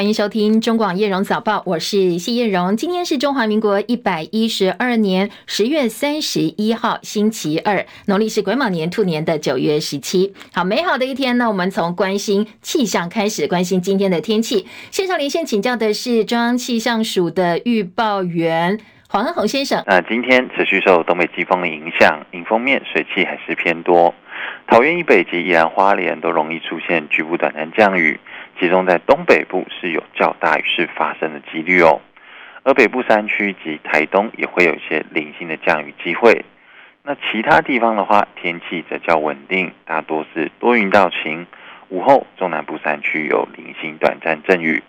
欢迎收听中广叶荣早报，我是谢叶荣。今天是中华民国一百一十二年十月三十一号，星期二，农历是癸卯年兔年的九月十七。好，美好的一天呢，我们从关心气象开始，关心今天的天气。线上连线请教的是中央气象署的预报员黄恩宏先生。那今天持续受东北季风的影响，迎风面水汽还是偏多。桃园以北及宜兰花莲都容易出现局部短暂降雨，其中在东北部是有较大雨势发生的几率哦。而北部山区及台东也会有一些零星的降雨机会。那其他地方的话，天气则较稳定，大多是多云到晴。午后中南部山区有零星短暂阵雨。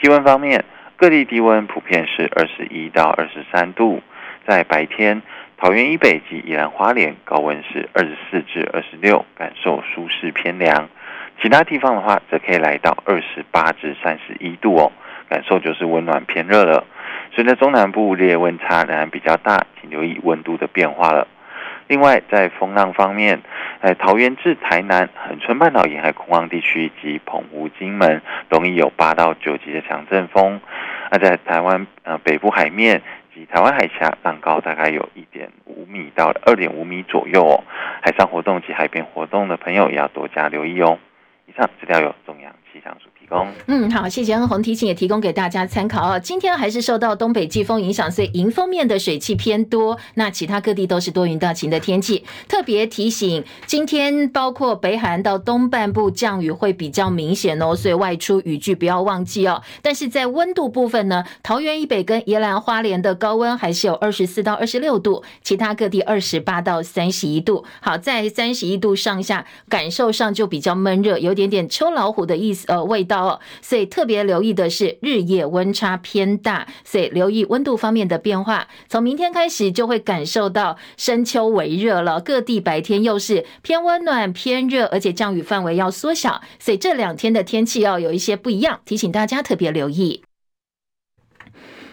气温方面，各地低温普遍是二十一到二十三度，在白天。桃园以北及宜兰花莲高温是二十四至二十六，感受舒适偏凉；其他地方的话，则可以来到二十八至三十一度哦，感受就是温暖偏热了。随着中南部日夜温差仍然比较大，请留意温度的变化了。另外，在风浪方面，在桃园至台南、恒春半岛沿海空旷地区及澎湖、金门，容易有八到九级的强阵风。那在台湾呃北部海面。及台湾海峡浪高大概有一点五米到二点五米左右哦，海上活动及海边活动的朋友也要多加留意哦。以上资料由中央气象署提供。嗯，好，谢谢恩红提醒，也提供给大家参考哦。今天还是受到东北季风影响，所以迎风面的水汽偏多。那其他各地都是多云到晴的天气。特别提醒，今天包括北海岸到东半部降雨会比较明显哦，所以外出雨具不要忘记哦。但是在温度部分呢，桃园以北跟宜兰花莲的高温还是有二十四到二十六度，其他各地二十八到三十一度。好，在三十一度上下，感受上就比较闷热，有。点点秋老虎的意思，呃，味道哦，所以特别留意的是日夜温差偏大，所以留意温度方面的变化。从明天开始就会感受到深秋微热了，各地白天又是偏温暖偏热，而且降雨范围要缩小，所以这两天的天气要有一些不一样，提醒大家特别留意。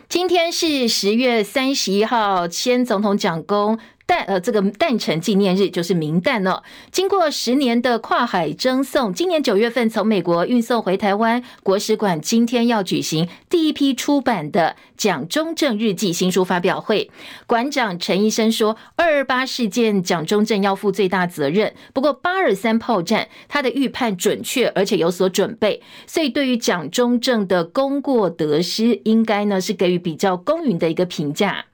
今天是十月三十一号，先总统蒋公。诞呃，这个诞辰纪念日就是明诞了。经过十年的跨海征送，今年九月份从美国运送回台湾，国史馆今天要举行第一批出版的《蒋中正日记》新书发表会。馆长陈医生说：“二二八事件，蒋中正要负最大责任。不过八二三炮战，他的预判准确，而且有所准备，所以对于蒋中正的功过得失，应该呢是给予比较公允的一个评价。”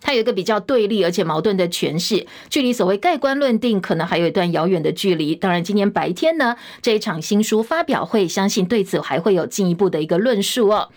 它有一个比较对立而且矛盾的诠释，距离所谓盖棺论定可能还有一段遥远的距离。当然，今天白天呢，这一场新书发表会，相信对此还会有进一步的一个论述哦。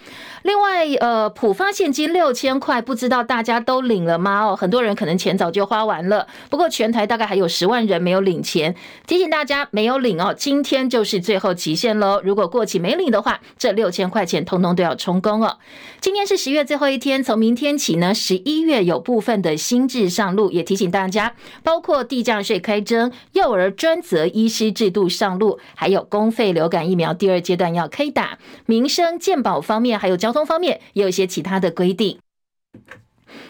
另外，呃，普发现金六千块，不知道大家都领了吗？哦，很多人可能钱早就花完了。不过全台大概还有十万人没有领钱，提醒大家没有领哦，今天就是最后期限喽。如果过期没领的话，这六千块钱通通都要充公哦。今天是十月最后一天，从明天起呢，十一月有部分的新制上路，也提醒大家，包括地价税开征、幼儿专责医师制度上路，还有公费流感疫苗第二阶段要开打，民生健保方面还有交通方面也有一些其他的规定。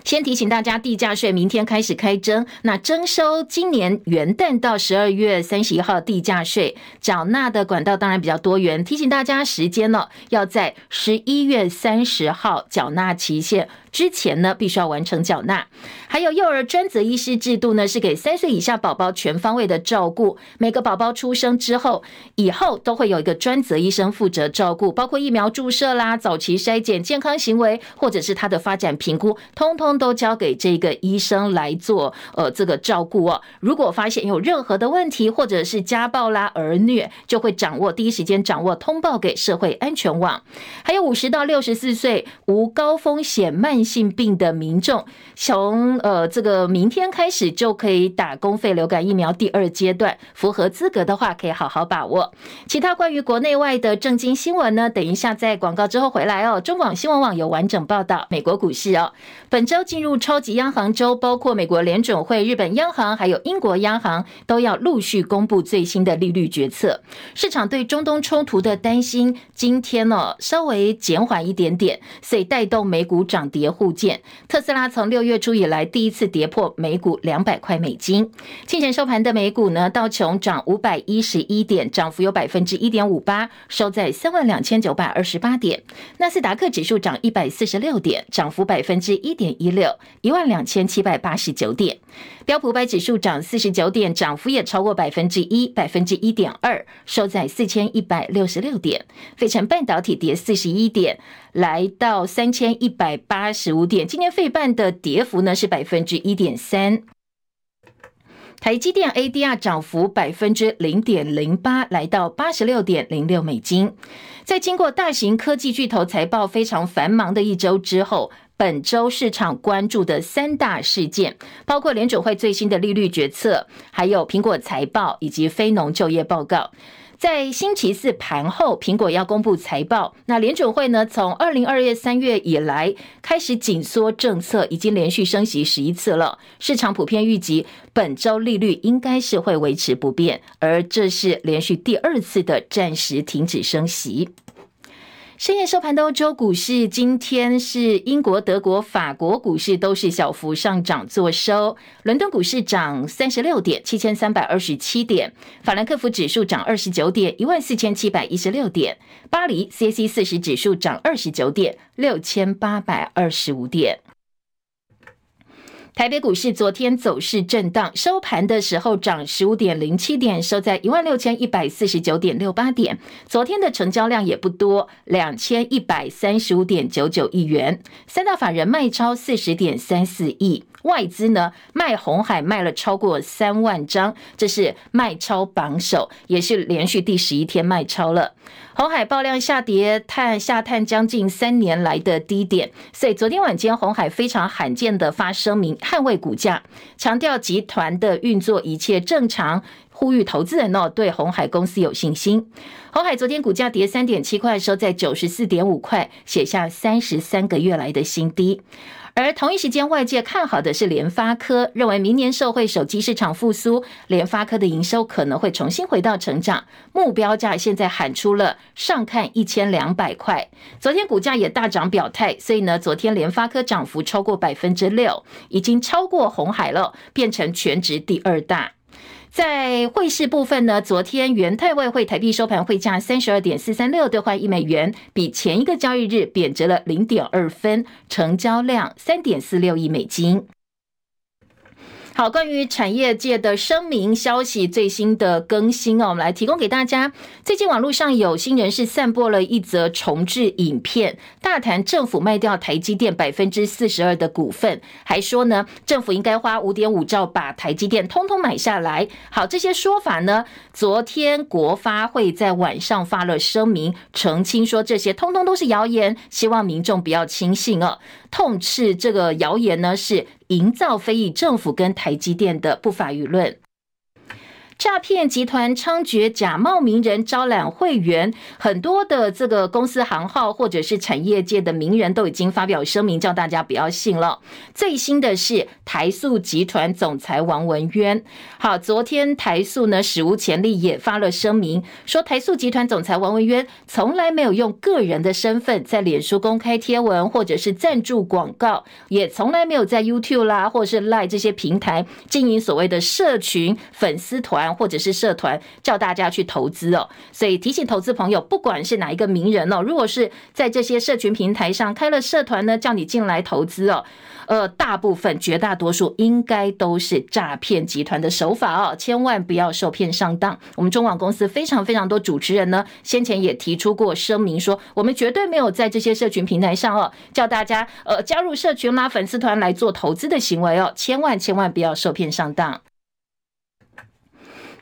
先提醒大家，地价税明天开始开征，那征收今年元旦到十二月三十一号地价税缴纳的管道当然比较多元，提醒大家时间呢，要在十一月三十号缴纳期限。之前呢，必须要完成缴纳。还有幼儿专责医师制度呢，是给三岁以下宝宝全方位的照顾。每个宝宝出生之后，以后都会有一个专责医生负责照顾，包括疫苗注射啦、早期筛检、健康行为，或者是他的发展评估，通通都交给这个医生来做。呃，这个照顾哦。如果发现有任何的问题，或者是家暴啦、儿虐，就会掌握第一时间掌握通报给社会安全网。还有五十到六十四岁无高风险慢性病的民众，从呃这个明天开始就可以打公费流感疫苗第二阶段，符合资格的话可以好好把握。其他关于国内外的政经新闻呢，等一下在广告之后回来哦。中广新闻网有完整报道。美国股市哦，本周进入超级央行周，包括美国联准会、日本央行还有英国央行都要陆续公布最新的利率决策。市场对中东冲突的担心今天呢、稍微减缓一点点，所以带动美股涨跌。互见。特斯拉从六月初以来第一次跌破每股两百块美金。清晨收盘的美股呢，道琼涨五百一十一点，涨幅有百分之一点五八，收在三万两千九百二十八点。纳斯达克指数涨一百四十六点，涨幅百分之一点一六，一万两千七百八十九点。标普百指数涨四十九点，涨幅也超过百分之一，百分之一点二，收在四千一百六十六点。费城半导体跌四十一点，来到三千一百八十五点。今天费半的跌幅呢是百分之一点三。台积电 ADR 涨幅百分之零点零八，来到八十六点零六美金。在经过大型科技巨头财报非常繁忙的一周之后，本周市场关注的三大事件，包括联准会最新的利率决策，还有苹果财报以及非农就业报告。在星期四盘后，苹果要公布财报。那联准会呢？从二零二月三月以来开始紧缩政策，已经连续升息十一次了。市场普遍预计本周利率应该是会维持不变，而这是连续第二次的暂时停止升息。深夜收盘的欧洲股市，今天是英国、德国、法国股市都是小幅上涨作收。伦敦股市涨三十六点，七千三百二十七点；法兰克福指数涨二十九点，一万四千七百一十六点；巴黎 CAC 四十指数涨二十九点，六千八百二十五点。台北股市昨天走势震荡，收盘的时候涨十五点零七点，收在一万六千一百四十九点六八点。昨天的成交量也不多，两千一百三十五点九九亿元。三大法人卖超四十点三四亿，外资呢卖红海卖了超过三万张，这是卖超榜首，也是连续第十一天卖超了。红海爆量下跌，探下探将近三年来的低点，所以昨天晚间红海非常罕见的发声明捍卫股价，强调集团的运作一切正常，呼吁投资人哦对红海公司有信心。红海昨天股价跌三点七块，收在九十四点五块，写下三十三个月来的新低。而同一时间，外界看好的是联发科，认为明年社会手机市场复苏，联发科的营收可能会重新回到成长。目标价现在喊出了上看一千两百块。昨天股价也大涨表态，所以呢，昨天联发科涨幅超过百分之六，已经超过红海了，变成全职第二大。在汇市部分呢，昨天元泰外汇台币收盘汇价三十二点四三六兑换一美元，比前一个交易日贬值了零点二分，成交量三点四六亿美金。好，关于产业界的声明消息最新的更新哦，我们来提供给大家。最近网络上有心人士散播了一则重制影片，大谈政府卖掉台积电百分之四十二的股份，还说呢，政府应该花五点五兆把台积电通通买下来。好，这些说法呢，昨天国发会在晚上发了声明澄清，说这些通通都是谣言，希望民众不要轻信哦。痛斥这个谣言呢，是营造非议政府跟台积电的不法舆论。诈骗集团猖獗，假冒名人招揽会员，很多的这个公司行号或者是产业界的名人都已经发表声明，叫大家不要信了。最新的是台塑集团总裁王文渊。好，昨天台塑呢史无前例也发了声明，说台塑集团总裁王文渊从来没有用个人的身份在脸书公开贴文或者是赞助广告，也从来没有在 YouTube 啦或者是 Line 这些平台经营所谓的社群粉丝团。或者是社团叫大家去投资哦，所以提醒投资朋友，不管是哪一个名人哦，如果是在这些社群平台上开了社团呢，叫你进来投资哦，呃，大部分绝大多数应该都是诈骗集团的手法哦，千万不要受骗上当。我们中网公司非常非常多主持人呢，先前也提出过声明说，我们绝对没有在这些社群平台上哦，叫大家呃加入社群啦、粉丝团来做投资的行为哦，千万千万不要受骗上当。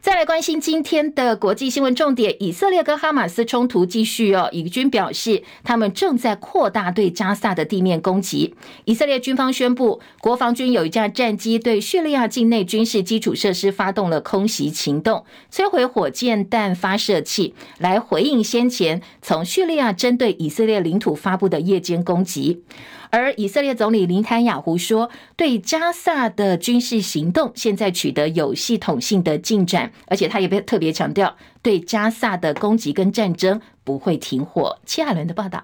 再来关心今天的国际新闻重点，以色列跟哈马斯冲突继续哦。以军表示，他们正在扩大对加萨的地面攻击。以色列军方宣布，国防军有一架战机对叙利亚境内军事基础设施发动了空袭行动，摧毁火箭弹发射器，来回应先前从叙利亚针对以色列领土发布的夜间攻击。而以色列总理尼坦雅胡说，对加萨的军事行动现在取得有系统性的进展，而且他也被特别强调，对加萨的攻击跟战争不会停火。齐海伦的报道。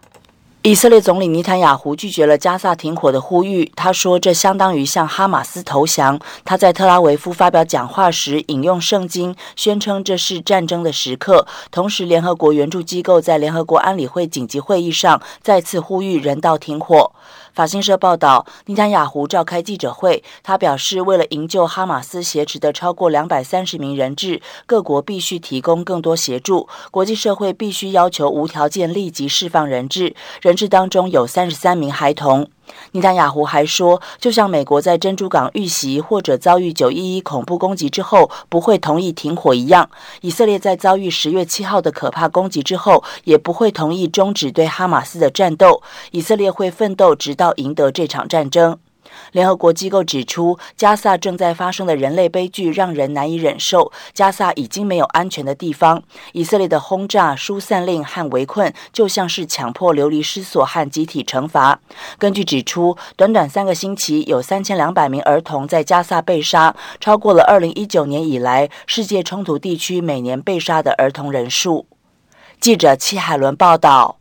以色列总理尼坦雅胡拒绝了加萨停火的呼吁，他说这相当于向哈马斯投降。他在特拉维夫发表讲话时引用圣经，宣称这是战争的时刻。同时，联合国援助机构在联合国安理会紧急会议上再次呼吁人道停火。法新社报道，尼坦雅胡召开记者会，他表示，为了营救哈马斯挟持的超过两百三十名人质，各国必须提供更多协助，国际社会必须要求无条件立即释放人质，人质当中有三十三名孩童。尼坦雅胡还说，就像美国在珍珠港遇袭或者遭遇九一一恐怖攻击之后不会同意停火一样，以色列在遭遇十月七号的可怕攻击之后也不会同意终止对哈马斯的战斗。以色列会奋斗直到赢得这场战争。联合国机构指出，加萨正在发生的人类悲剧让人难以忍受。加萨已经没有安全的地方。以色列的轰炸、疏散令和围困，就像是强迫流离失所和集体惩罚。根据指出，短短三个星期，有三千两百名儿童在加萨被杀，超过了二零一九年以来世界冲突地区每年被杀的儿童人数。记者戚海伦报道。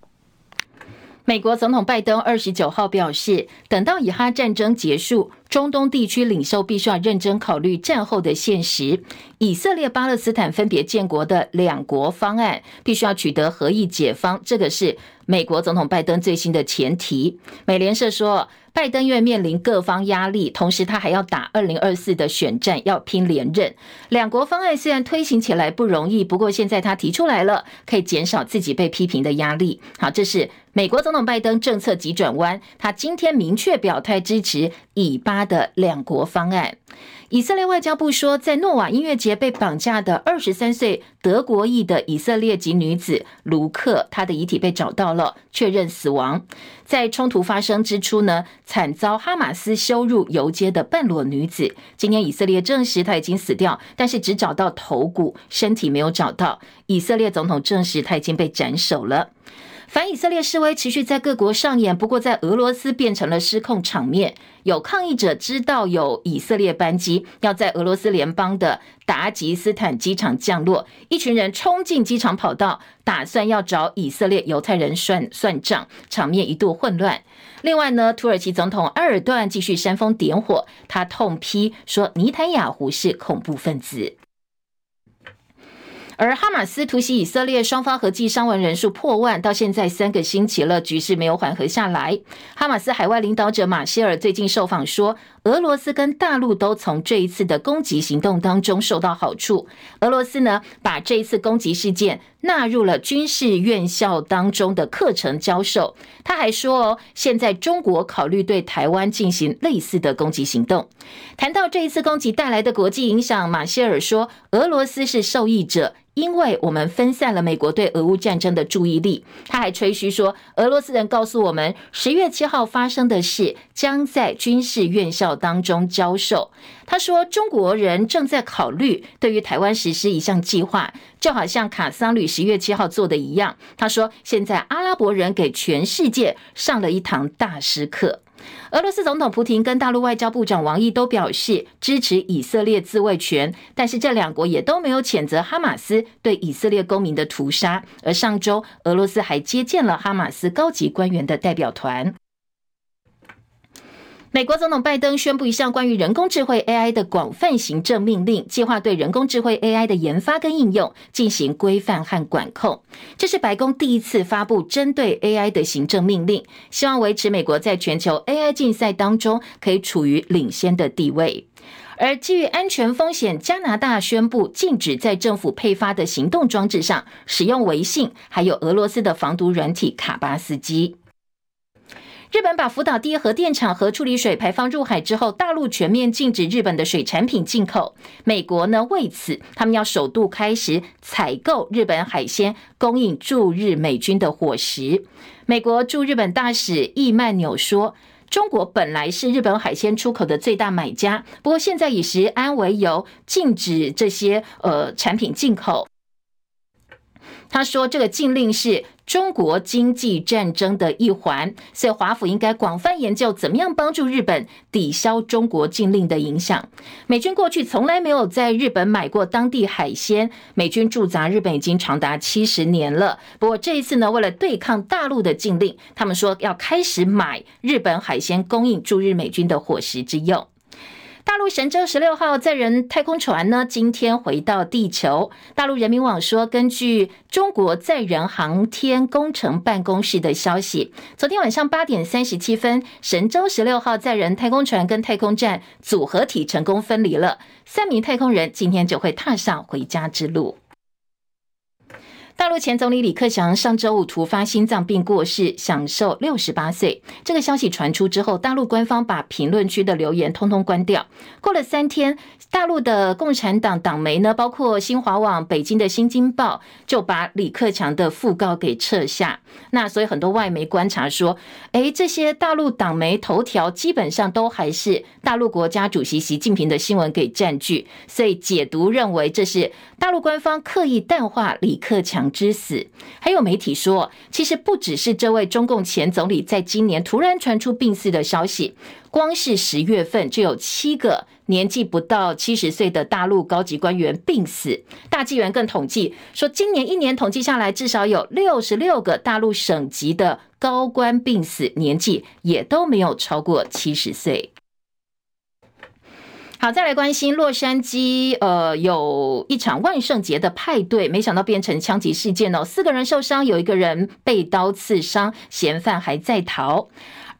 美国总统拜登二十九号表示，等到以哈战争结束，中东地区领袖必须要认真考虑战后的现实。以色列、巴勒斯坦分别建国的两国方案必须要取得合意解方，这个是美国总统拜登最新的前提。美联社说，拜登因为面临各方压力，同时他还要打二零二四的选战，要拼连任。两国方案虽然推行起来不容易，不过现在他提出来了，可以减少自己被批评的压力。好，这是。美国总统拜登政策急转弯，他今天明确表态支持以巴的两国方案。以色列外交部说，在诺瓦音乐节被绑架的二十三岁德国裔的以色列籍女子卢克，她的遗体被找到了，确认死亡。在冲突发生之初呢，惨遭哈马斯羞辱游街的半裸女子，今天以色列证实她已经死掉，但是只找到头骨，身体没有找到。以色列总统证实她已经被斩首了。反以色列示威持续在各国上演，不过在俄罗斯变成了失控场面。有抗议者知道有以色列班机要在俄罗斯联邦的达吉斯坦机场降落，一群人冲进机场跑道，打算要找以色列犹太人算算账，场面一度混乱。另外呢，土耳其总统埃尔段继续煽风点火，他痛批说尼坦雅胡是恐怖分子。而哈马斯突袭以色列，双方合计伤亡人数破万，到现在三个星期了，局势没有缓和下来。哈马斯海外领导者马歇尔最近受访说，俄罗斯跟大陆都从这一次的攻击行动当中受到好处。俄罗斯呢，把这一次攻击事件纳入了军事院校当中的课程教授。他还说哦，现在中国考虑对台湾进行类似的攻击行动。谈到这一次攻击带来的国际影响，马歇尔说，俄罗斯是受益者。因为我们分散了美国对俄乌战争的注意力，他还吹嘘说，俄罗斯人告诉我们，十月七号发生的事将在军事院校当中教授。他说，中国人正在考虑对于台湾实施一项计划，就好像卡桑旅十月七号做的一样。他说，现在阿拉伯人给全世界上了一堂大师课。俄罗斯总统普亭跟大陆外交部长王毅都表示支持以色列自卫权，但是这两国也都没有谴责哈马斯对以色列公民的屠杀。而上周，俄罗斯还接见了哈马斯高级官员的代表团。美国总统拜登宣布一项关于人工智慧 AI 的广泛行政命令，计划对人工智慧 AI 的研发跟应用进行规范和管控。这是白宫第一次发布针对 AI 的行政命令，希望维持美国在全球 AI 竞赛当中可以处于领先的地位。而基于安全风险，加拿大宣布禁止在政府配发的行动装置上使用微信，还有俄罗斯的防毒软体卡巴斯基。日本把福岛第一核电厂核处理水排放入海之后，大陆全面禁止日本的水产品进口。美国呢，为此他们要首度开始采购日本海鲜，供应驻日美军的伙食。美国驻日本大使易曼纽说：“中国本来是日本海鲜出口的最大买家，不过现在以食安为由禁止这些呃产品进口。”他说：“这个禁令是。”中国经济战争的一环，所以华府应该广泛研究怎么样帮助日本抵消中国禁令的影响。美军过去从来没有在日本买过当地海鲜，美军驻扎日本已经长达七十年了。不过这一次呢，为了对抗大陆的禁令，他们说要开始买日本海鲜供应驻日美军的伙食之用。大陆神舟十六号载人太空船呢，今天回到地球。大陆人民网说，根据中国载人航天工程办公室的消息，昨天晚上八点三十七分，神舟十六号载人太空船跟太空站组合体成功分离了，三名太空人今天就会踏上回家之路。大陆前总理李克强上周五突发心脏病过世，享寿六十八岁。这个消息传出之后，大陆官方把评论区的留言通通关掉。过了三天，大陆的共产党党媒呢，包括新华网、北京的新京报，就把李克强的讣告给撤下。那所以很多外媒观察说，诶，这些大陆党媒头条基本上都还是大陆国家主席习近平的新闻给占据，所以解读认为这是大陆官方刻意淡化李克强之死，还有媒体说，其实不只是这位中共前总理在今年突然传出病逝的消息，光是十月份就有七个年纪不到七十岁的大陆高级官员病死。大纪元更统计说，今年一年统计下来，至少有六十六个大陆省级的高官病死，年纪也都没有超过七十岁。好，再来关心洛杉矶，呃，有一场万圣节的派对，没想到变成枪击事件哦，四个人受伤，有一个人被刀刺伤，嫌犯还在逃。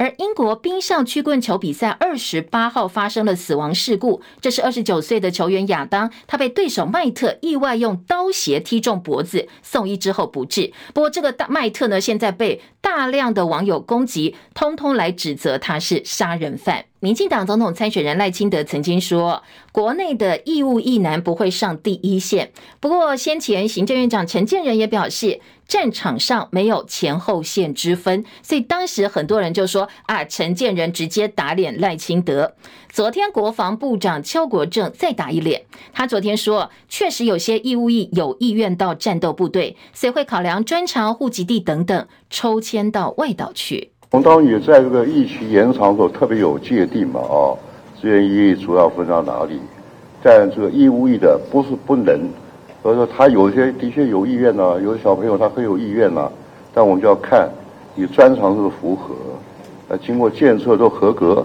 而英国冰上曲棍球比赛二十八号发生了死亡事故，这是二十九岁的球员亚当，他被对手麦特意外用刀鞋踢中脖子，送医之后不治。不过这个大麦特呢，现在被大量的网友攻击，通通来指责他是杀人犯。民进党总统参选人赖清德曾经说，国内的义务役男不会上第一线。不过先前行政院长陈建仁也表示，战场上没有前后线之分，所以当时很多人就说啊，陈建仁直接打脸赖清德。昨天国防部长邱国正再打一脸，他昨天说，确实有些义务役有意愿到战斗部队，所以会考量专长、户籍地等等，抽签到外岛去。我们当然也在这个疫情延长的时候特别有界定嘛，啊，志愿役主要分到哪里？但这个义务役的不是不能。所以说，他有些的确有意愿呐、啊，有的小朋友他很有意愿呐、啊，但我们就要看你专长是不是符合，呃，经过检测都合格，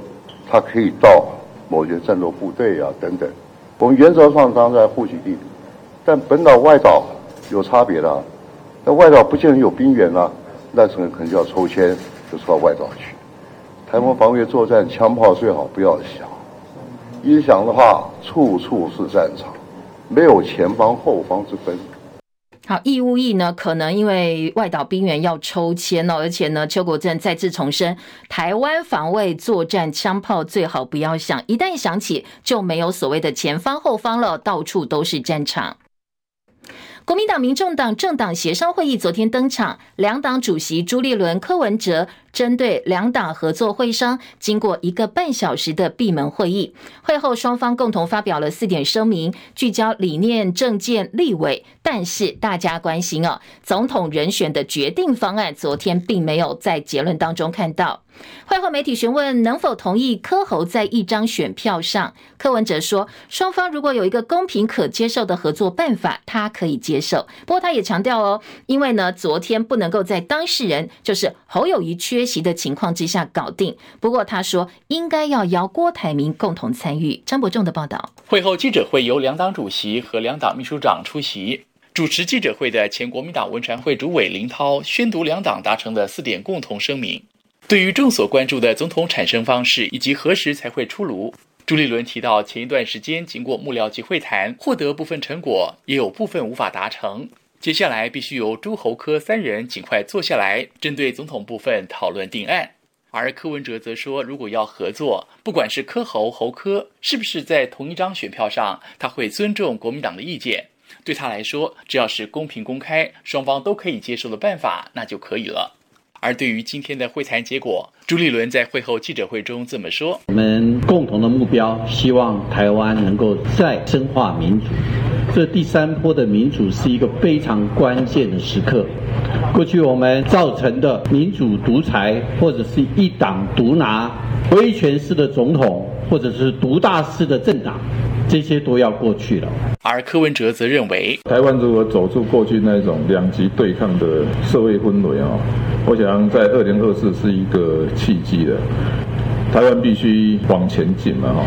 他可以到某些战斗部队啊等等。我们原则上当然在户籍地，但本岛外岛有差别的，那外岛不见得有兵源啊，那可能可能就要抽签，就抽到外岛去。台湾防卫作战，枪炮最好不要想，一想的话，处处是战场。没有前方后方之分。好，义务役呢，可能因为外岛兵员要抽签哦，而且呢，邱国正再次重申，台湾防卫作战枪炮最好不要响，一旦响起，就没有所谓的前方后方了，到处都是战场。国民党、民众党政党协商会议昨天登场，两党主席朱立伦、柯文哲。针对两党合作会商，经过一个半小时的闭门会议，会后双方共同发表了四点声明，聚焦理念、政见、立委。但是大家关心哦，总统人选的决定方案，昨天并没有在结论当中看到。会后媒体询问能否同意柯侯在一张选票上，柯文哲说，双方如果有一个公平可接受的合作办法，他可以接接受。不过他也强调哦，因为呢，昨天不能够在当事人就是侯友谊缺席的情况之下搞定。不过他说应该要邀郭台铭共同参与。张伯仲的报道。会后记者会由两党主席和两党秘书长出席。主持记者会的前国民党文传会主委林涛宣读两党达成的四点共同声明。对于众所关注的总统产生方式以及何时才会出炉，朱立伦提到，前一段时间经过幕僚级会谈，获得部分成果，也有部分无法达成。接下来必须由朱侯柯三人尽快坐下来，针对总统部分讨论定案。而柯文哲则说，如果要合作，不管是柯侯侯柯，是不是在同一张选票上，他会尊重国民党的意见。对他来说，只要是公平公开，双方都可以接受的办法，那就可以了。而对于今天的会谈结果，朱立伦在会后记者会中这么说：“我们共同的目标，希望台湾能够再深化民主。”这第三波的民主是一个非常关键的时刻。过去我们造成的民主独裁，或者是一党独拿、威权式的总统，或者是独大式的政党，这些都要过去了。而柯文哲则认为，台湾如果走出过去那种两极对抗的社会氛围啊，我想在二零二四是一个契机的，台湾必须往前进了哈。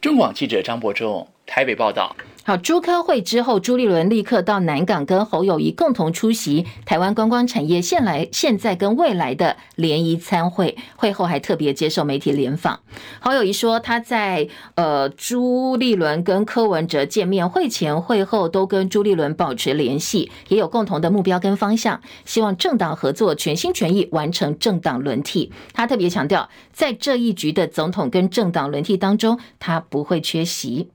中广记者张博仲台北报道。好，朱科会之后，朱立伦立刻到南港跟侯友谊共同出席台湾观光产业现来现在跟未来的联谊参会。会后还特别接受媒体联访。侯友谊说，他在呃朱立伦跟柯文哲见面会前会后都跟朱立伦保持联系，也有共同的目标跟方向，希望政党合作全心全意完成政党轮替。他特别强调，在这一局的总统跟政党轮替当中，他不会缺席。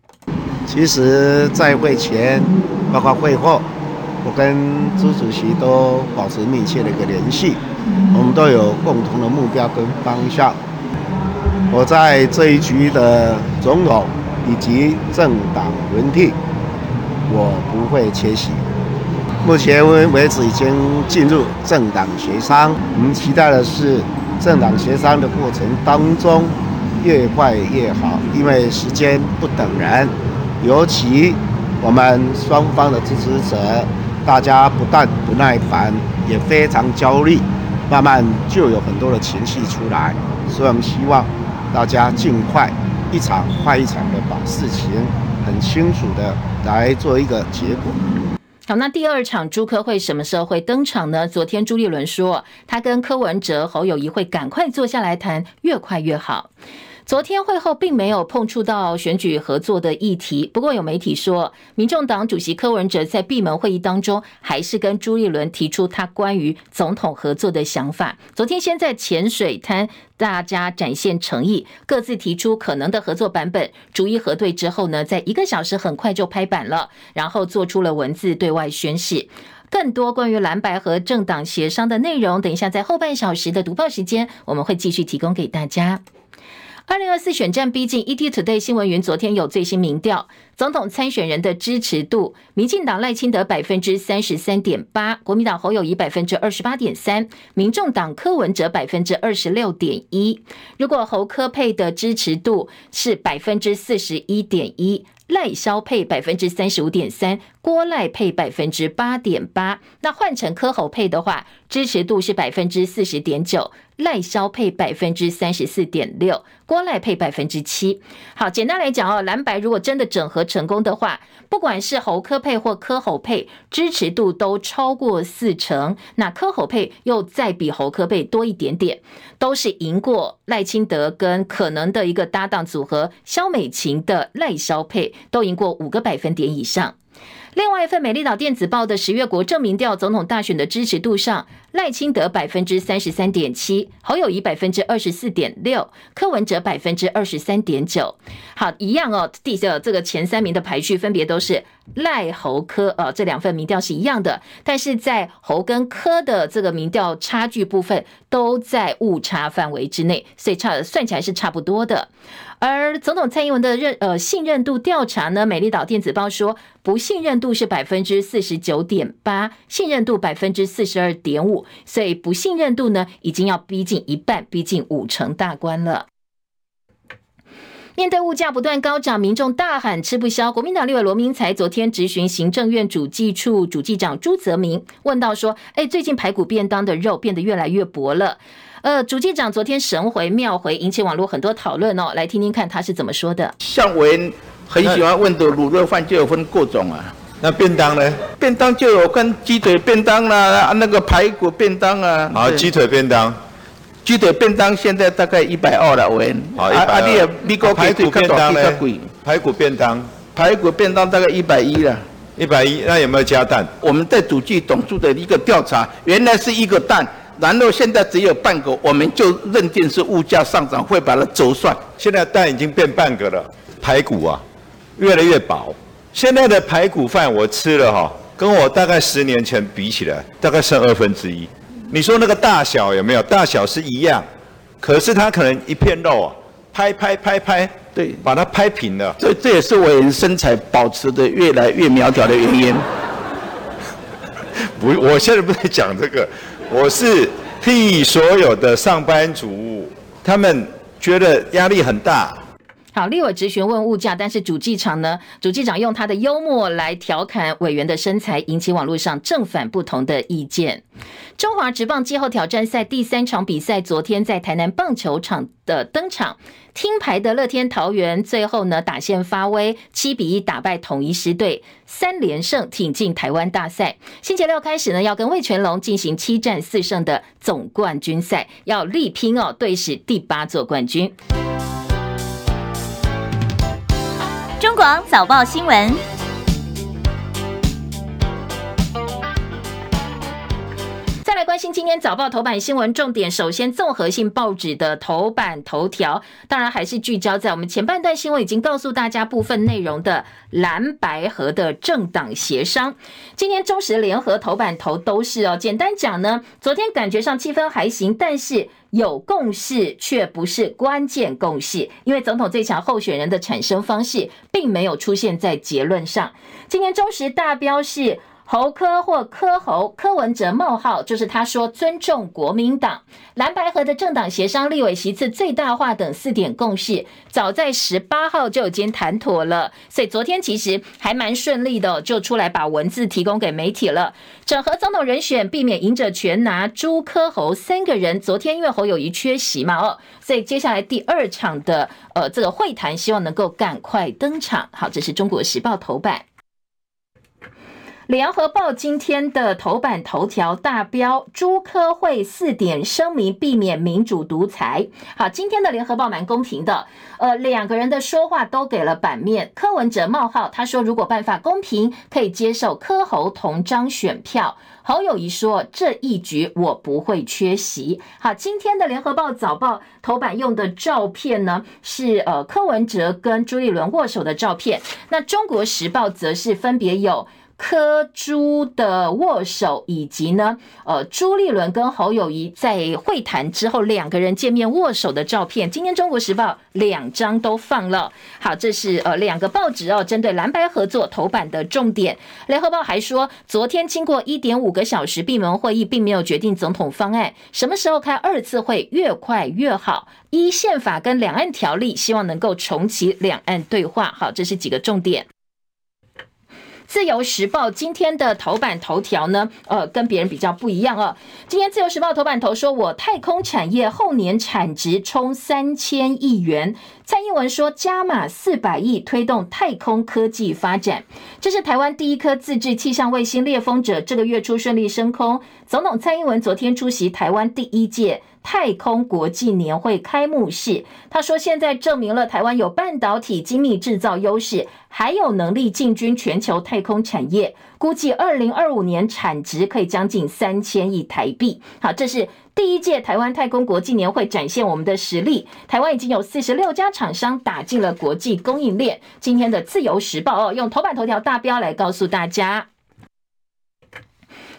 其实，在会前，包括会后，我跟朱主席都保持密切的一个联系，我们都有共同的目标跟方向。我在这一局的总统以及政党轮替，我不会缺席。目前为止已经进入政党协商，我们期待的是政党协商的过程当中越快越好，因为时间不等人。尤其我们双方的支持者，大家不但不耐烦，也非常焦虑，慢慢就有很多的情绪出来。所以我们希望大家尽快一场快一场的把事情很清楚的来做一个结果。好，那第二场朱科会什么时候会登场呢？昨天朱立伦说，他跟柯文哲、侯友谊会赶快坐下来谈，越快越好。昨天会后并没有碰触到选举合作的议题，不过有媒体说，民众党主席柯文哲在闭门会议当中，还是跟朱立伦提出他关于总统合作的想法。昨天先在浅水滩，大家展现诚意，各自提出可能的合作版本，逐一核对之后呢，在一个小时很快就拍板了，然后做出了文字对外宣示。更多关于蓝白和政党协商的内容，等一下在后半小时的读报时间，我们会继续提供给大家。二零二四选战逼近，ETtoday 新闻云昨天有最新民调，总统参选人的支持度，民进党赖清德百分之三十三点八，国民党侯友谊百分之二十八点三，民众党柯文哲百分之二十六点一。如果侯柯配的支持度是百分之四十一点一。赖萧配百分之三十五点三，郭赖配百分之八点八。那换成柯侯配的话，支持度是百分之四十点九，赖萧配百分之三十四点六，郭赖配百分之七。好，简单来讲哦，蓝白如果真的整合成功的话，不管是侯科配或柯侯配，支持度都超过四成。那柯侯配又再比侯科配多一点点，都是赢过赖清德跟可能的一个搭档组合萧美琴的赖萧配。都赢过五个百分点以上。另外一份《美丽岛电子报》的十月国政民调总统大选的支持度上，赖清德百分之三十三点七，侯友宜百分之二十四点六，柯文哲百分之二十三点九。好，一样哦。第这这个前三名的排序分别都是赖侯柯哦，这两份民调是一样的，但是在侯跟柯的这个民调差距部分都在误差范围之内，所以差算起来是差不多的。而总统蔡英文的认呃信任度调查呢，美丽岛电子报说不信任度是百分之四十九点八，信任度百分之四十二点五，所以不信任度呢已经要逼近一半，逼近五成大关了。面对物价不断高涨，民众大喊吃不消。国民党立委罗明才昨天质询行政院主计处主计长朱泽明，问到说：“哎，最近排骨便当的肉变得越来越薄了。”呃，主计长昨天神回妙回，引起网络很多讨论哦。来听听看他是怎么说的。像我很喜欢问的卤肉饭就有分各种啊。那便当呢？便当就有跟鸡腿便当啦、啊，那个排骨便当啊。好，鸡腿便当。鸡腿便当现在大概一百二了，我。好，一百二。啊，你排骨便当呢？排骨便当。排骨便当大概一百一了。一百一，那有没有加蛋？我们在主计总处的一个调查，原来是一个蛋。然后现在只有半个，我们就认定是物价上涨，会把它折算。现在蛋已经变半个了，排骨啊，越来越薄。现在的排骨饭我吃了哈，跟我大概十年前比起来，大概剩二分之一。你说那个大小有没有？大小是一样，可是它可能一片肉啊，拍拍拍拍，对，把它拍平了。这这也是我身材保持的越来越苗条的原因。不，我现在不在讲这个，我是替所有的上班族，他们觉得压力很大。好，立委直询问物价，但是主计长呢，主计长用他的幽默来调侃委员的身材，引起网络上正反不同的意见。中华职棒季后挑战赛第三场比赛，昨天在台南棒球场的登场，听牌的乐天桃园最后呢打线发威，七比一打败统一狮队，三连胜挺进台湾大赛。星期六开始呢，要跟魏全龙进行七战四胜的总冠军赛，要力拼哦，队史第八座冠军。广早报新闻，再来关心今天早报头版新闻重点。首先，综合性报纸的头版头条，当然还是聚焦在我们前半段新闻已经告诉大家部分内容的蓝白合的政党协商。今天中时联合头版头都是哦。简单讲呢，昨天感觉上气氛还行，但是。有共识却不是关键共识，因为总统最强候选人的产生方式并没有出现在结论上。今年中时大标是。侯科或柯侯，柯文哲冒号，就是他说尊重国民党蓝白合的政党协商立委席次最大化等四点共识，早在十八号就已经谈妥了，所以昨天其实还蛮顺利的，就出来把文字提供给媒体了。整合总统人选，避免赢者全拿，朱科侯三个人，昨天因为侯友谊缺席嘛，哦，所以接下来第二场的呃这个会谈，希望能够赶快登场。好，这是中国时报头版。联合报今天的头版头条大标：朱科会四点声明，避免民主独裁。好，今天的联合报蛮公平的，呃，两个人的说话都给了版面。柯文哲冒号，他说如果办法公平，可以接受柯侯同张选票。侯友宜说这一局我不会缺席。好，今天的联合报早报头版用的照片呢，是呃柯文哲跟朱立伦握手的照片。那中国时报则是分别有。柯朱的握手，以及呢，呃，朱立伦跟侯友谊在会谈之后两个人见面握手的照片，今天《中国时报》两张都放了。好，这是呃两个报纸哦，针对蓝白合作头版的重点。联合报还说，昨天经过一点五个小时闭门会议，并没有决定总统方案，什么时候开二次会，越快越好。依宪法跟两岸条例，希望能够重启两岸对话。好，这是几个重点。自由时报今天的头版头条呢，呃，跟别人比较不一样哦。今天自由时报头版头说，我太空产业后年产值冲三千亿元。蔡英文说，加码四百亿推动太空科技发展。这是台湾第一颗自制气象卫星“猎风者”这个月初顺利升空。总统蔡英文昨天出席台湾第一届。太空国际年会开幕式，他说：“现在证明了台湾有半导体精密制造优势，还有能力进军全球太空产业。估计二零二五年产值可以将近三千亿台币。”好，这是第一届台湾太空国际年会，展现我们的实力。台湾已经有四十六家厂商打进了国际供应链。今天的自由时报哦，用头版头条大标来告诉大家。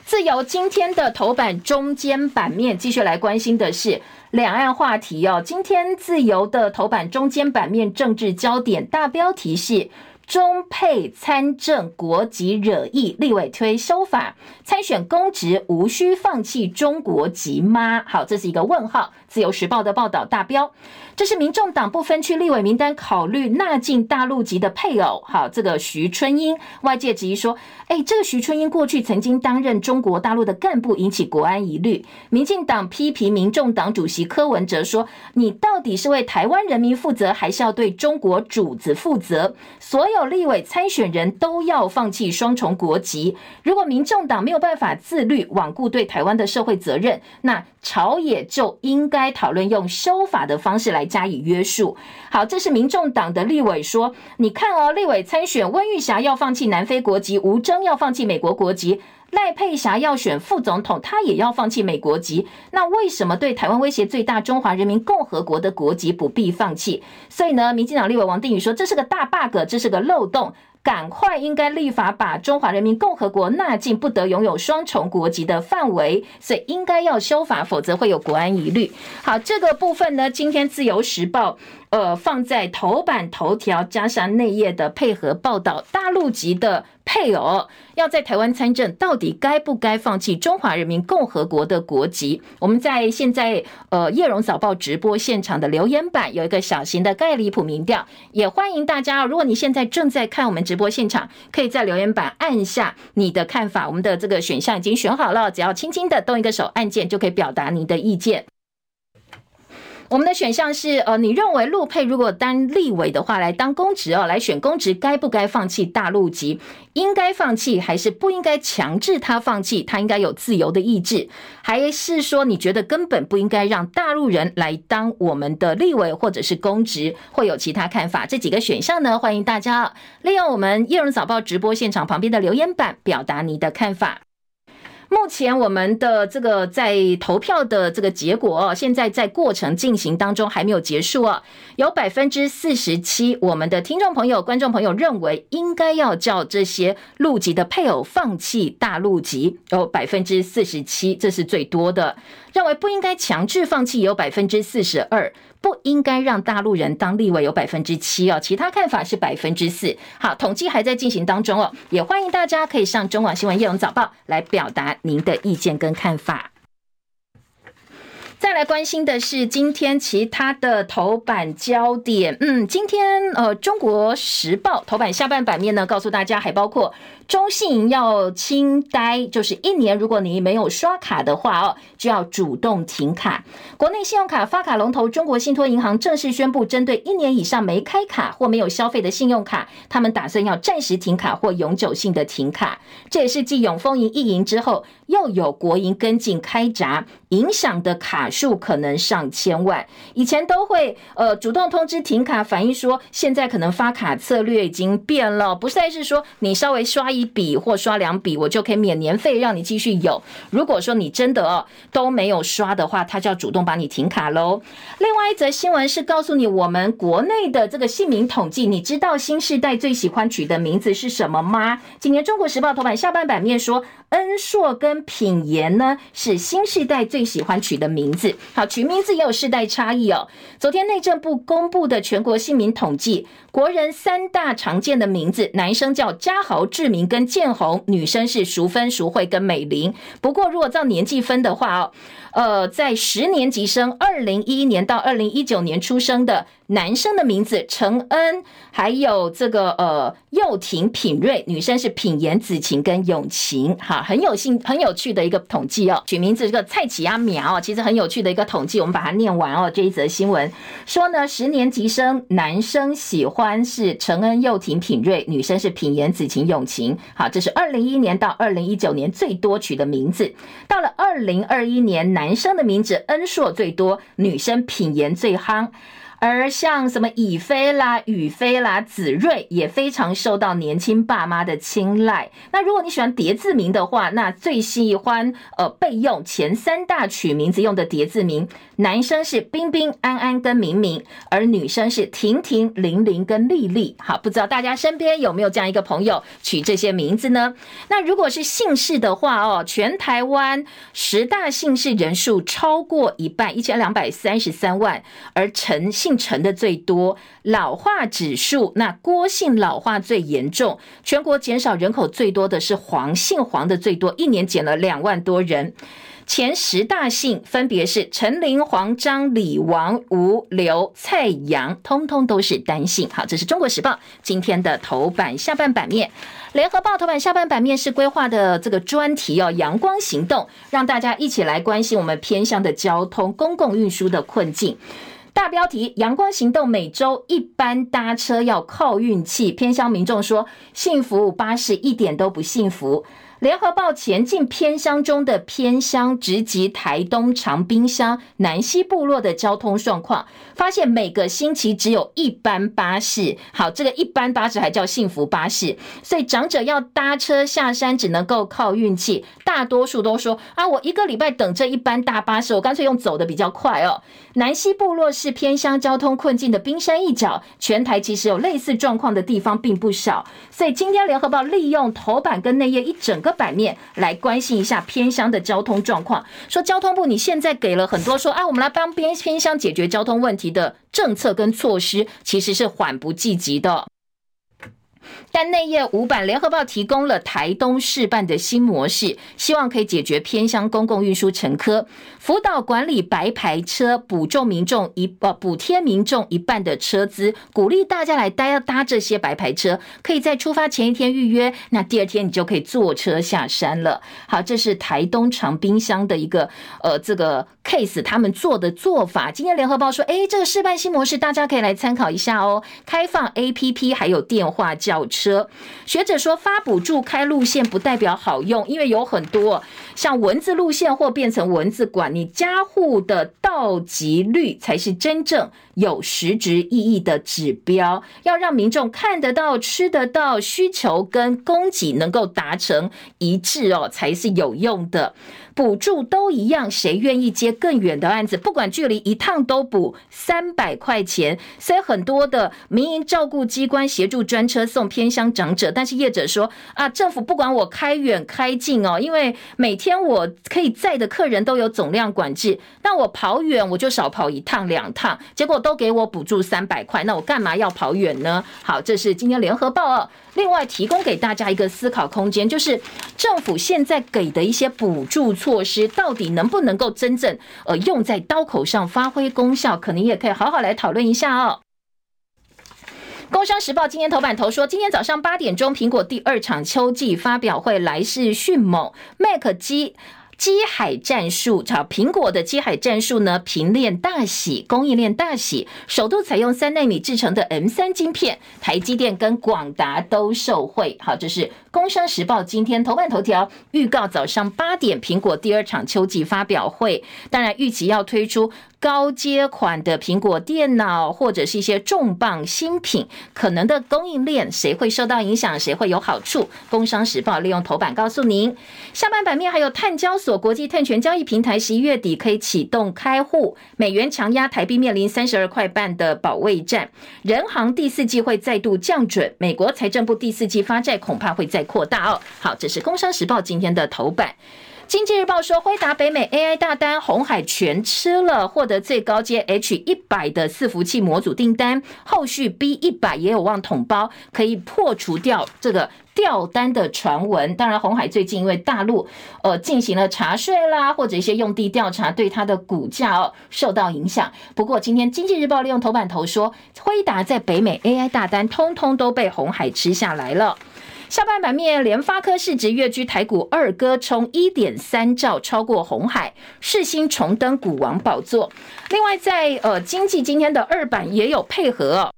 自由今天的头版中间版面继续来关心的是两岸话题哦。今天自由的头版中间版面政治焦点大标题是中配参政国籍惹议，立委推修法参选公职无需放弃中国籍吗？好，这是一个问号。自由时报的报道大标。这是民众党不分区立委名单考虑纳进大陆籍的配偶，好，这个徐春英，外界质疑说，哎，这个徐春英过去曾经担任中国大陆的干部，引起国安疑虑。民进党批评民众党主席柯文哲说，你到底是为台湾人民负责，还是要对中国主子负责？所有立委参选人都要放弃双重国籍。如果民众党没有办法自律，罔顾对台湾的社会责任，那朝野就应该讨论用修法的方式来。加以约束。好，这是民众党的立委说：“你看哦，立委参选温玉霞要放弃南非国籍，吴征要放弃美国国籍，赖佩霞要选副总统，他也要放弃美国籍。那为什么对台湾威胁最大中华人民共和国的国籍不必放弃？所以呢，民进党立委王定宇说，这是个大 bug，这是个漏洞。”赶快应该立法把中华人民共和国纳进不得拥有双重国籍的范围，所以应该要修法，否则会有国安疑虑。好，这个部分呢，今天自由时报。呃放在头版头条，加上内页的配合报道，大陆籍的。配偶要在台湾参政，到底该不该放弃中华人民共和国的国籍？我们在现在呃叶荣早报直播现场的留言板有一个小型的盖里普民调，也欢迎大家。如果你现在正在看我们直播现场，可以在留言板按下你的看法。我们的这个选项已经选好了，只要轻轻的动一个手按键，就可以表达你的意见。我们的选项是，呃，你认为陆配如果当立委的话，来当公职哦，来选公职，该不该放弃大陆籍？应该放弃，还是不应该强制他放弃？他应该有自由的意志，还是说你觉得根本不应该让大陆人来当我们的立委或者是公职？会有其他看法？这几个选项呢，欢迎大家利用我们《叶荣早报》直播现场旁边的留言板表达你的看法。目前我们的这个在投票的这个结果，哦现在在过程进行当中，还没有结束啊。有百分之四十七，我们的听众朋友、观众朋友认为应该要叫这些陆籍的配偶放弃大陆籍，有百分之四十七，这是最多的。认为不应该强制放弃，有百分之四十二。不应该让大陆人当立委有百分之七哦，其他看法是百分之四。好，统计还在进行当中哦，也欢迎大家可以上中广新闻叶荣早报来表达您的意见跟看法。再来关心的是今天其他的头版焦点。嗯，今天呃，《中国时报》头版下半版面呢，告诉大家还包括中信要清呆，就是一年如果你没有刷卡的话哦，就要主动停卡。国内信用卡发卡龙头中国信托银行正式宣布，针对一年以上没开卡或没有消费的信用卡，他们打算要暂时停卡或永久性的停卡。这也是继永丰银、一银之后，又有国银跟进开闸，影响的卡数可能上千万。以前都会呃主动通知停卡，反映说现在可能发卡策略已经变了，不再是说你稍微刷一笔或刷两笔，我就可以免年费让你继续有。如果说你真的哦都没有刷的话，他就要主动把你停卡喽。另外一则新闻是告诉你，我们国内的这个姓名统计，你知道新世代最喜欢取的名字是什么吗？今年《中国时报》头版下半版面说。恩硕跟品言呢，是新世代最喜欢取的名字。好，取名字也有世代差异哦。昨天内政部公布的全国姓名统计，国人三大常见的名字，男生叫家豪、志明跟建红，女生是淑芬、淑慧跟美玲。不过如果照年纪分的话哦。呃，在十年级生，二零一一年到二零一九年出生的男生的名字承恩，还有这个呃佑廷品瑞，女生是品言子晴跟永晴，哈，很有兴很有趣的一个统计哦。取名字这个蔡启阿苗，其实很有趣的一个统计，我们把它念完哦。这一则新闻说呢，十年级生男生喜欢是承恩、佑廷、品瑞，女生是品言子晴、永晴，好，这是二零一一年到二零一九年最多取的名字。到了二零二一年，男男生的名字恩硕最多，女生品言最夯。而像什么以飞啦、宇飞啦、子睿也非常受到年轻爸妈的青睐。那如果你喜欢叠字名的话，那最喜欢呃备用前三大取名字用的叠字名，男生是彬彬、安安跟明明，而女生是婷婷、玲玲跟丽丽。好，不知道大家身边有没有这样一个朋友取这些名字呢？那如果是姓氏的话哦，全台湾十大姓氏人数超过一半，一千两百三十三万，而陈姓。陈的最多，老化指数，那郭姓老化最严重，全国减少人口最多的是黄姓，黄的最多，一年减了两万多人。前十大姓分别是陈、林、黄、张、李、王、吴、刘、蔡、杨，通通都是单姓。好，这是中国时报今天的头版下半版面。联合报头版下半版面是规划的这个专题哦，阳光行动，让大家一起来关心我们偏乡的交通、公共运输的困境。大标题：阳光行动每周一班搭车要靠运气，偏乡民众说，幸福巴士一点都不幸福。联合报前进偏乡中的偏乡，直击台东长滨乡南溪部落的交通状况，发现每个星期只有一班巴士。好，这个一班巴士还叫幸福巴士，所以长者要搭车下山只能够靠运气。大多数都说啊，我一个礼拜等这一班大巴士，我干脆用走的比较快哦。南溪部落是偏乡交通困境的冰山一角，全台其实有类似状况的地方并不少。所以今天联合报利用头版跟内页一整个。版面来关心一下偏乡的交通状况。说交通部你现在给了很多说啊，我们来帮边偏乡解决交通问题的政策跟措施，其实是缓不济急的。但内页五版联合报提供了台东试办的新模式，希望可以解决偏乡公共运输乘客辅导管理白牌车，补助民众一呃补贴民众一半的车资，鼓励大家来搭搭这些白牌车，可以在出发前一天预约，那第二天你就可以坐车下山了。好，这是台东长滨乡的一个呃这个 case，他们做的做法。今天联合报说，哎，这个试办新模式大家可以来参考一下哦，开放 APP 还有电话叫。车学者说，发补助开路线不代表好用，因为有很多像文字路线或变成文字馆，你加户的到集率才是真正有实质意义的指标。要让民众看得到、吃得到，需求跟供给能够达成一致哦，才是有用的。补助都一样，谁愿意接更远的案子？不管距离，一趟都补三百块钱。所以很多的民营照顾机关协助专车送偏乡长者，但是业者说啊，政府不管我开远开近哦，因为每天我可以载的客人都有总量管制，那我跑远我就少跑一趟两趟，结果都给我补助三百块，那我干嘛要跑远呢？好，这是今天联合报哦。另外提供给大家一个思考空间，就是政府现在给的一些补助。措施到底能不能够真正呃用在刀口上发挥功效？可能也可以好好来讨论一下哦。工商时报今天头版头说，今天早上八点钟，苹果第二场秋季发表会来势迅猛，Mac 机。机海战术，炒苹果的机海战术呢？平链大喜，供应链大喜，首度采用三纳米制成的 M 三晶片，台积电跟广达都受惠。好，这是《工商时报》今天头版头条预告，早上八点，苹果第二场秋季发表会，当然预期要推出。高阶款的苹果电脑或者是一些重磅新品，可能的供应链谁会受到影响，谁会有好处？工商时报利用头版告诉您。下半版面还有碳交所国际碳权交易平台十一月底可以启动开户，美元强压台币面临三十二块半的保卫战，人行第四季会再度降准，美国财政部第四季发债恐怕会再扩大哦。好，这是工商时报今天的头版。经济日报说，辉达北美 AI 大单，红海全吃了，获得最高阶 H 一百的伺服器模组订单，后续 B 一百也有望统包，可以破除掉这个掉单的传闻。当然，红海最近因为大陆呃进行了查税啦，或者一些用地调查，对它的股价哦受到影响。不过，今天经济日报利用头版头说，辉达在北美 AI 大单，通通都被红海吃下来了。下半版面，联发科市值跃居台股二哥，冲一点三兆，超过红海，世芯重登股王宝座。另外在，呃经济今天的二版也有配合。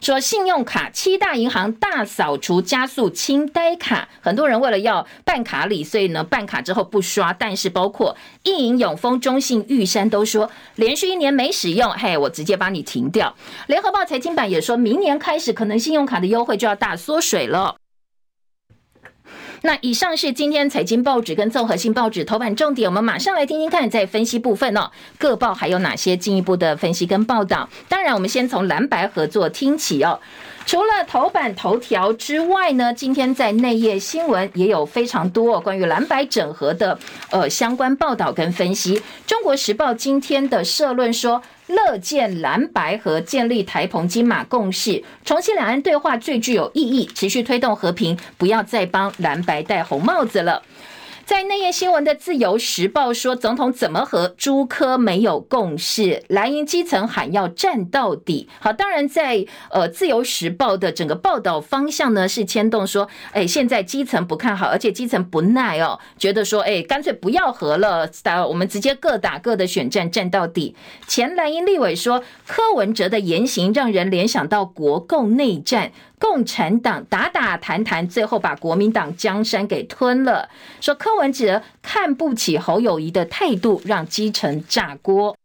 说信用卡七大银行大扫除，加速清呆卡。很多人为了要办卡礼，所以呢办卡之后不刷。但是包括易银、永丰、中信、玉山都说，连续一年没使用，嘿，我直接帮你停掉。联合报财经版也说明年开始，可能信用卡的优惠就要大缩水了。那以上是今天财经报纸跟综合性报纸头版重点，我们马上来听听看，在分析部分哦，各报还有哪些进一步的分析跟报道？当然，我们先从蓝白合作听起哦。除了头版头条之外呢，今天在内页新闻也有非常多关于蓝白整合的呃相关报道跟分析。中国时报今天的社论说，乐见蓝白和建立台澎金马共识，重启两岸对话最具有意义，持续推动和平，不要再帮蓝白戴红帽子了。在内页新闻的《自由时报》说，总统怎么和朱科没有共识，蓝营基层喊要战到底。好，当然在呃《自由时报》的整个报道方向呢，是牵动说，哎，现在基层不看好，而且基层不耐哦，觉得说，哎，干脆不要和了，我们直接各打各的选战，战到底。前蓝营立委说，柯文哲的言行让人联想到国共内战。共产党打打谈谈，最后把国民党江山给吞了。说柯文哲看不起侯友谊的态度，让基层炸锅。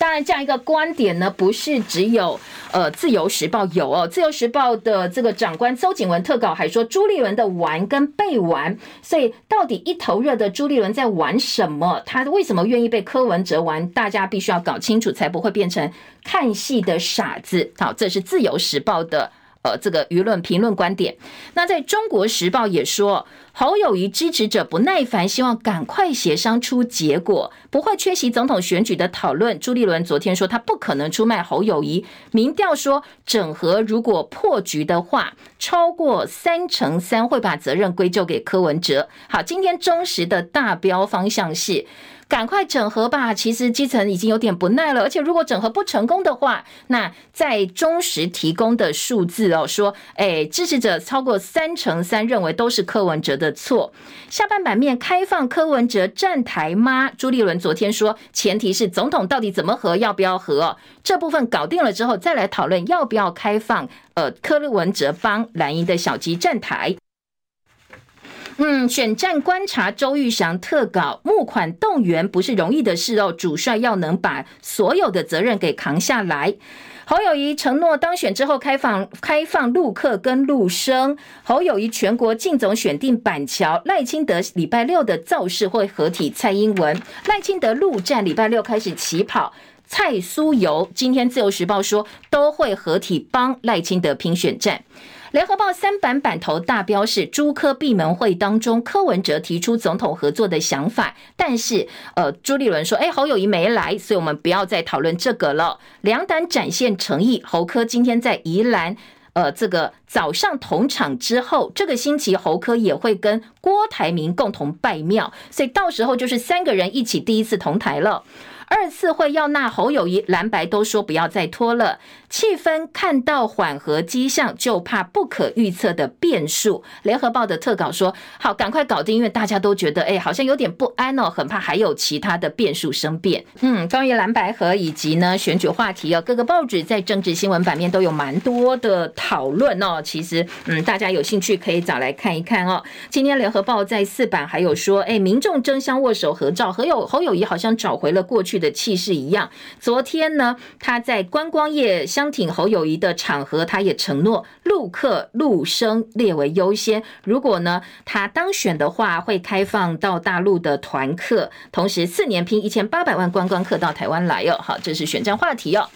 当然，这样一个观点呢，不是只有呃《自由时报》有哦，《自由时报》的这个长官邹景文特稿还说朱立伦的玩跟被玩，所以到底一头热的朱立伦在玩什么？他为什么愿意被柯文哲玩？大家必须要搞清楚，才不会变成看戏的傻子。好，这是《自由时报》的。呃这个舆论评论观点。那在中国时报也说，侯友宜支持者不耐烦，希望赶快协商出结果，不会缺席总统选举的讨论。朱立伦昨天说他不可能出卖侯友宜，民调说整合如果破局的话，超过三成三会把责任归咎给柯文哲。好，今天中时的大标方向是。赶快整合吧！其实基层已经有点不耐了，而且如果整合不成功的话，那在中时提供的数字哦，说，哎，支持者超过三成三认为都是柯文哲的错。下半版面开放柯文哲站台吗？朱立伦昨天说，前提是总统到底怎么和，要不要和哦？这部分搞定了之后，再来讨论要不要开放，呃，柯文哲帮蓝营的小鸡站台。嗯，选战观察周玉祥特稿，募款动员不是容易的事哦，主帅要能把所有的责任给扛下来。侯友宜承诺当选之后开放开放陆客跟陆生。侯友宜全国竞总选定板桥赖清德礼拜六的造势会合体蔡英文，赖清德陆战礼拜六开始起跑，蔡苏游今天自由时报说都会合体帮赖清德拼选战。联合报三版版头大标是朱科闭门会当中，柯文哲提出总统合作的想法，但是呃，朱立伦说，哎，侯友宜没来，所以我们不要再讨论这个了。两党展现诚意，侯科今天在宜兰，呃，这个早上同场之后，这个星期侯科也会跟郭台铭共同拜庙，所以到时候就是三个人一起第一次同台了。二次会要纳侯友谊，蓝白都说不要再拖了。气氛看到缓和迹象，就怕不可预测的变数。联合报的特稿说：“好，赶快搞定，因为大家都觉得，哎，好像有点不安哦，很怕还有其他的变数生变。”嗯，关于蓝白和以及呢选举话题哦，各个报纸在政治新闻版面都有蛮多的讨论哦。其实，嗯，大家有兴趣可以找来看一看哦。今天联合报在四版还有说，哎，民众争相握手合照，何友侯友谊好像找回了过去的气势一样。昨天呢，他在观光业相挺侯友谊的场合，他也承诺陆客陆生列为优先。如果呢，他当选的话，会开放到大陆的团客，同时四年拼一千八百万观光客到台湾来哦。好，这是选战话题哦。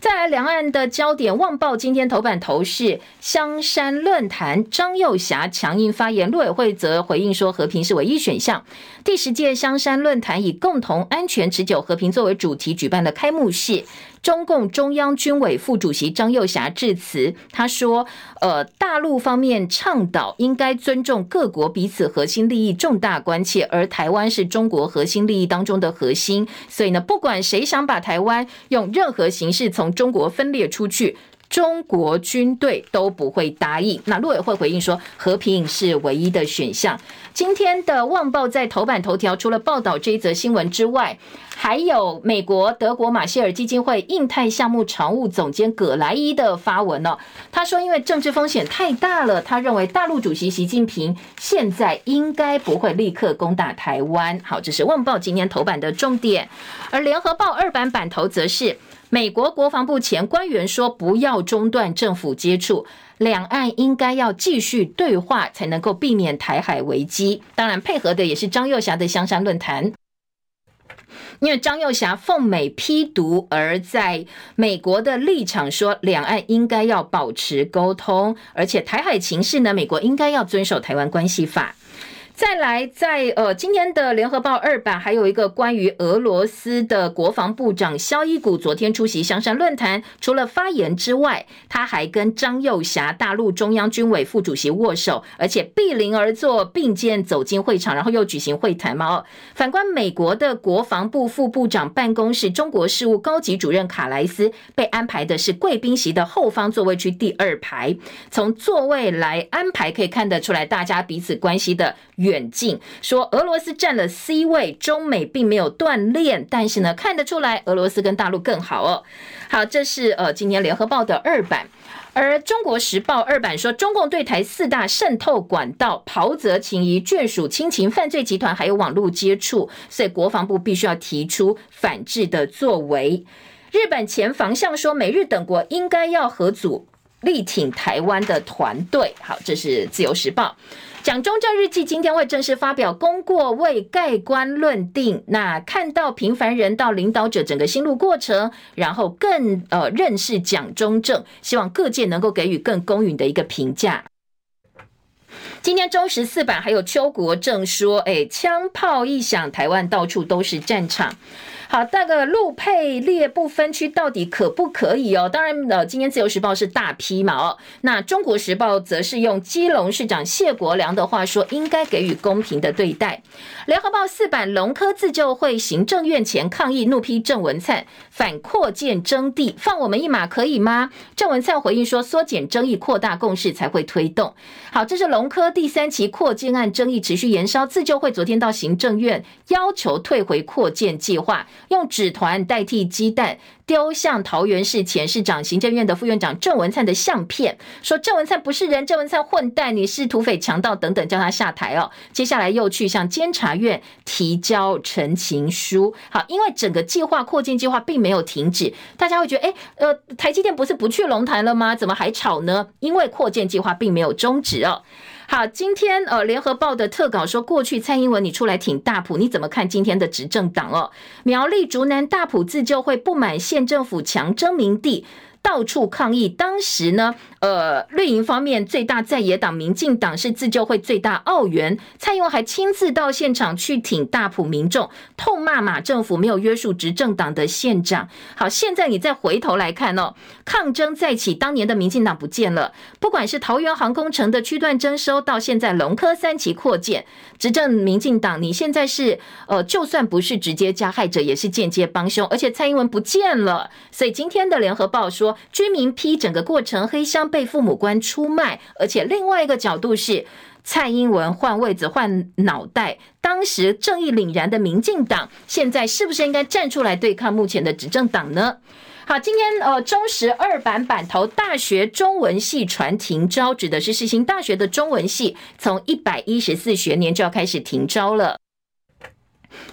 再来，两岸的焦点，《旺报》今天头版头是香山论坛，张幼霞强硬发言，陆委会则回应说和平是唯一选项。第十届香山论坛以共同安全持久和平作为主题举办的开幕式。中共中央军委副主席张又侠致辞，他说：“呃，大陆方面倡导应该尊重各国彼此核心利益重大关切，而台湾是中国核心利益当中的核心，所以呢，不管谁想把台湾用任何形式从中国分裂出去，中国军队都不会答应。”那陆委会回应说：“和平是唯一的选项。”今天的《旺报》在头版头条，除了报道这一则新闻之外，还有美国、德国马歇尔基金会印太项目常务总监葛莱伊的发文呢。他说，因为政治风险太大了，他认为大陆主席习近平现在应该不会立刻攻打台湾。好，这是《旺报》今天头版的重点。而《联合报》二版版头则是美国国防部前官员说，不要中断政府接触，两岸应该要继续对话，才能够避免台海危机。当然，配合的也是张又侠的香山论坛。因为张又侠奉美批独，而在美国的立场说，两岸应该要保持沟通，而且台海情势呢，美国应该要遵守台湾关系法。再来，在呃今天的联合报二版还有一个关于俄罗斯的国防部长肖伊古昨天出席香山论坛，除了发言之外，他还跟张又侠大陆中央军委副主席握手，而且并邻而坐，并肩走进会场，然后又举行会谈嘛。反观美国的国防部副部长办公室中国事务高级主任卡莱斯被安排的是贵宾席的后方座位区第二排，从座位来安排可以看得出来，大家彼此关系的远远近说，俄罗斯占了 C 位，中美并没有断链，但是呢，看得出来俄罗斯跟大陆更好哦。好，这是呃今年联合报的二版，而中国时报二版说，中共对台四大渗透管道，袍泽情谊、眷属亲情、犯罪集团，还有网络接触，所以国防部必须要提出反制的作为。日本前防相说，美日等国应该要合组力挺台湾的团队。好，这是自由时报。蒋中正日记今天会正式发表公过为盖棺论定，那看到平凡人到领导者整个心路过程，然后更呃认识蒋中正，希望各界能够给予更公允的一个评价。今天中时四版还有邱国正说，哎，枪炮一响，台湾到处都是战场。好，那个陆配列不分区到底可不可以哦？当然，呃，今天自由时报是大批嘛哦，那中国时报则是用基隆市长谢国梁的话说，应该给予公平的对待。联合报四版，龙科自救会行政院前抗议，怒批郑文灿反扩建征地，放我们一马可以吗？郑文灿回应说，缩减争议，扩大共识才会推动。好，这是龙科第三期扩建案争议持续延烧，自救会昨天到行政院要求退回扩建计划。用纸团代替鸡蛋丢向桃园市前市长、行政院的副院长郑文灿的相片，说郑文灿不是人，郑文灿混蛋，你是土匪强盗等等，叫他下台哦。接下来又去向监察院提交陈情书。好，因为整个计划扩建计划并没有停止，大家会觉得，哎，呃，台积电不是不去龙潭了吗？怎么还吵呢？因为扩建计划并没有终止哦。好，今天呃，联合报的特稿说，过去蔡英文你出来挺大埔，你怎么看今天的执政党哦？苗栗竹南大埔自救会不满县政府强征民地。到处抗议，当时呢，呃，绿营方面最大在野党民进党是自救会最大奥援，蔡英文还亲自到现场去挺大埔民众，痛骂马政府没有约束执政党的县长。好，现在你再回头来看哦，抗争再起，当年的民进党不见了，不管是桃园航空城的区段征收，到现在龙科三期扩建，执政民进党你现在是呃，就算不是直接加害者，也是间接帮凶，而且蔡英文不见了，所以今天的联合报说。居民批整个过程，黑箱被父母官出卖，而且另外一个角度是蔡英文换位子换脑袋，当时正义凛然的民进党，现在是不是应该站出来对抗目前的执政党呢？好，今天呃中时二版版头，大学中文系传停招，指的是世新大学的中文系，从一百一十四学年就要开始停招了。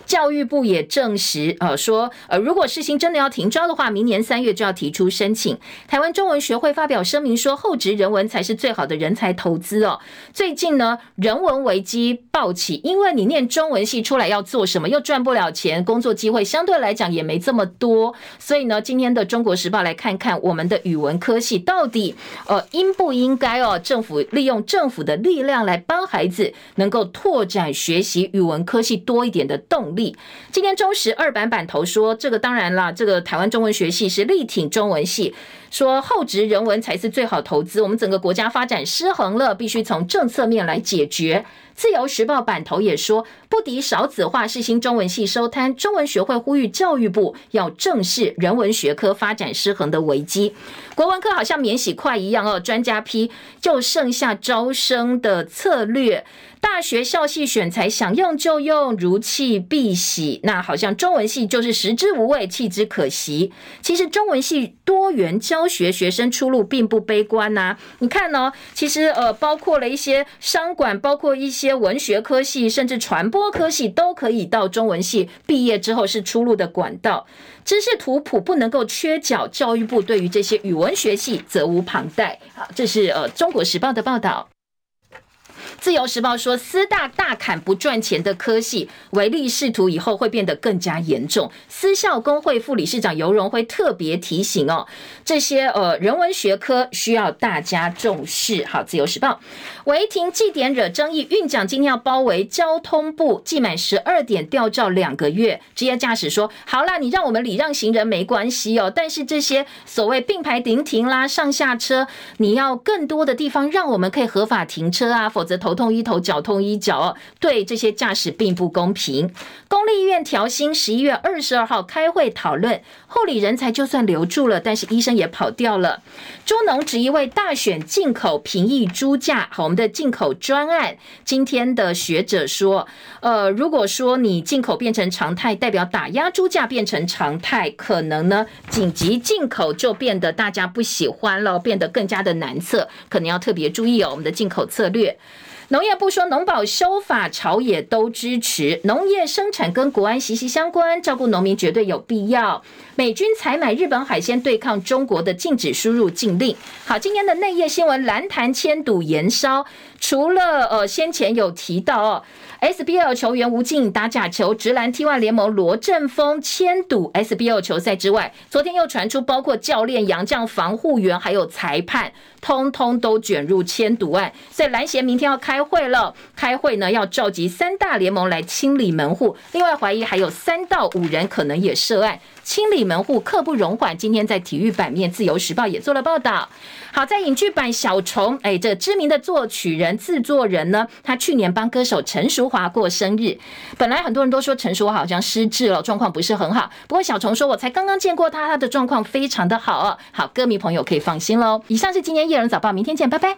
教育部也证实，呃，说，呃，如果事情真的要停招的话，明年三月就要提出申请。台湾中文学会发表声明说，厚植人文才是最好的人才投资哦。最近呢，人文危机爆起，因为你念中文系出来要做什么，又赚不了钱，工作机会相对来讲也没这么多，所以呢，今天的中国时报来看看我们的语文科系到底，呃，应不应该哦，政府利用政府的力量来帮孩子能够拓展学习语文科系多一点的动动力。今天中时二版版头说，这个当然啦，这个台湾中文学系是力挺中文系，说厚植人文才是最好投资。我们整个国家发展失衡了，必须从政策面来解决。自由时报版头也说，不敌少子化，是新中文系收摊。中文学会呼吁教育部要正视人文学科发展失衡的危机。国文科好像免洗筷一样哦，专家批就剩下招生的策略。大学校系选材想用就用，如弃必洗。那好像中文系就是食之无味，弃之可惜。其实中文系多元教学，学生出路并不悲观呐、你看呢、其实呃，包括了一些商管，包括一些文学科系，甚至传播科系，都可以到中文系毕业之后是出路的管道。知识图谱不能够缺角，教育部对于这些语文学系责无旁贷。好，这是呃中国时报的报道。自由时报说，师大大砍不赚钱的科系，唯利是图以后会变得更加严重。私校工会副理事长尤荣辉特别提醒哦，这些呃人文学科需要大家重视。好，自由时报，违停记点惹争议，运奖今天要包围交通部，记满十二点吊照两个月。职业驾驶说，好啦，你让我们礼让行人没关系哦，但是这些所谓并排停停啦、上下车，你要更多的地方让我们可以合法停车啊，否则。头痛医头，脚痛医脚，对这些驾驶并不公平。公立医院调薪，十一月二十二号开会讨论。护理人才就算留住了，但是医生也跑掉了。猪农执一位大选进口平抑猪价，好，我们的进口专案。今天的学者说，呃，如果说你进口变成常态，代表打压猪价变成常态，可能呢紧急进口就变得大家不喜欢了，变得更加的难测，可能要特别注意哦，我们的进口策略。农业部说，农保修法朝野都支持，农业生产跟国安息息相关，照顾农民绝对有必要。美军采买日本海鲜对抗中国的禁止输入禁令。好，今天的内页新闻，蓝潭千堵延烧，除了呃先前有提到哦。SBL 球员吴静打假球，职篮 T1 联盟罗振峰签赌 SBL 球赛之外，昨天又传出包括教练、杨将、防护员还有裁判，通通都卷入签赌案。所以篮协明天要开会了，开会呢要召集三大联盟来清理门户，另外怀疑还有三到五人可能也涉案。清理门户刻不容缓。今天在体育版面，《自由时报》也做了报道。好，在影剧版《小虫》，哎，这知名的作曲人、制作人呢，他去年帮歌手陈淑华过生日。本来很多人都说陈淑华好像失智了，状况不是很好。不过小虫说，我才刚刚见过他，他的状况非常的好哦。好，歌迷朋友可以放心喽。以上是今天《叶人早报》，明天见，拜拜。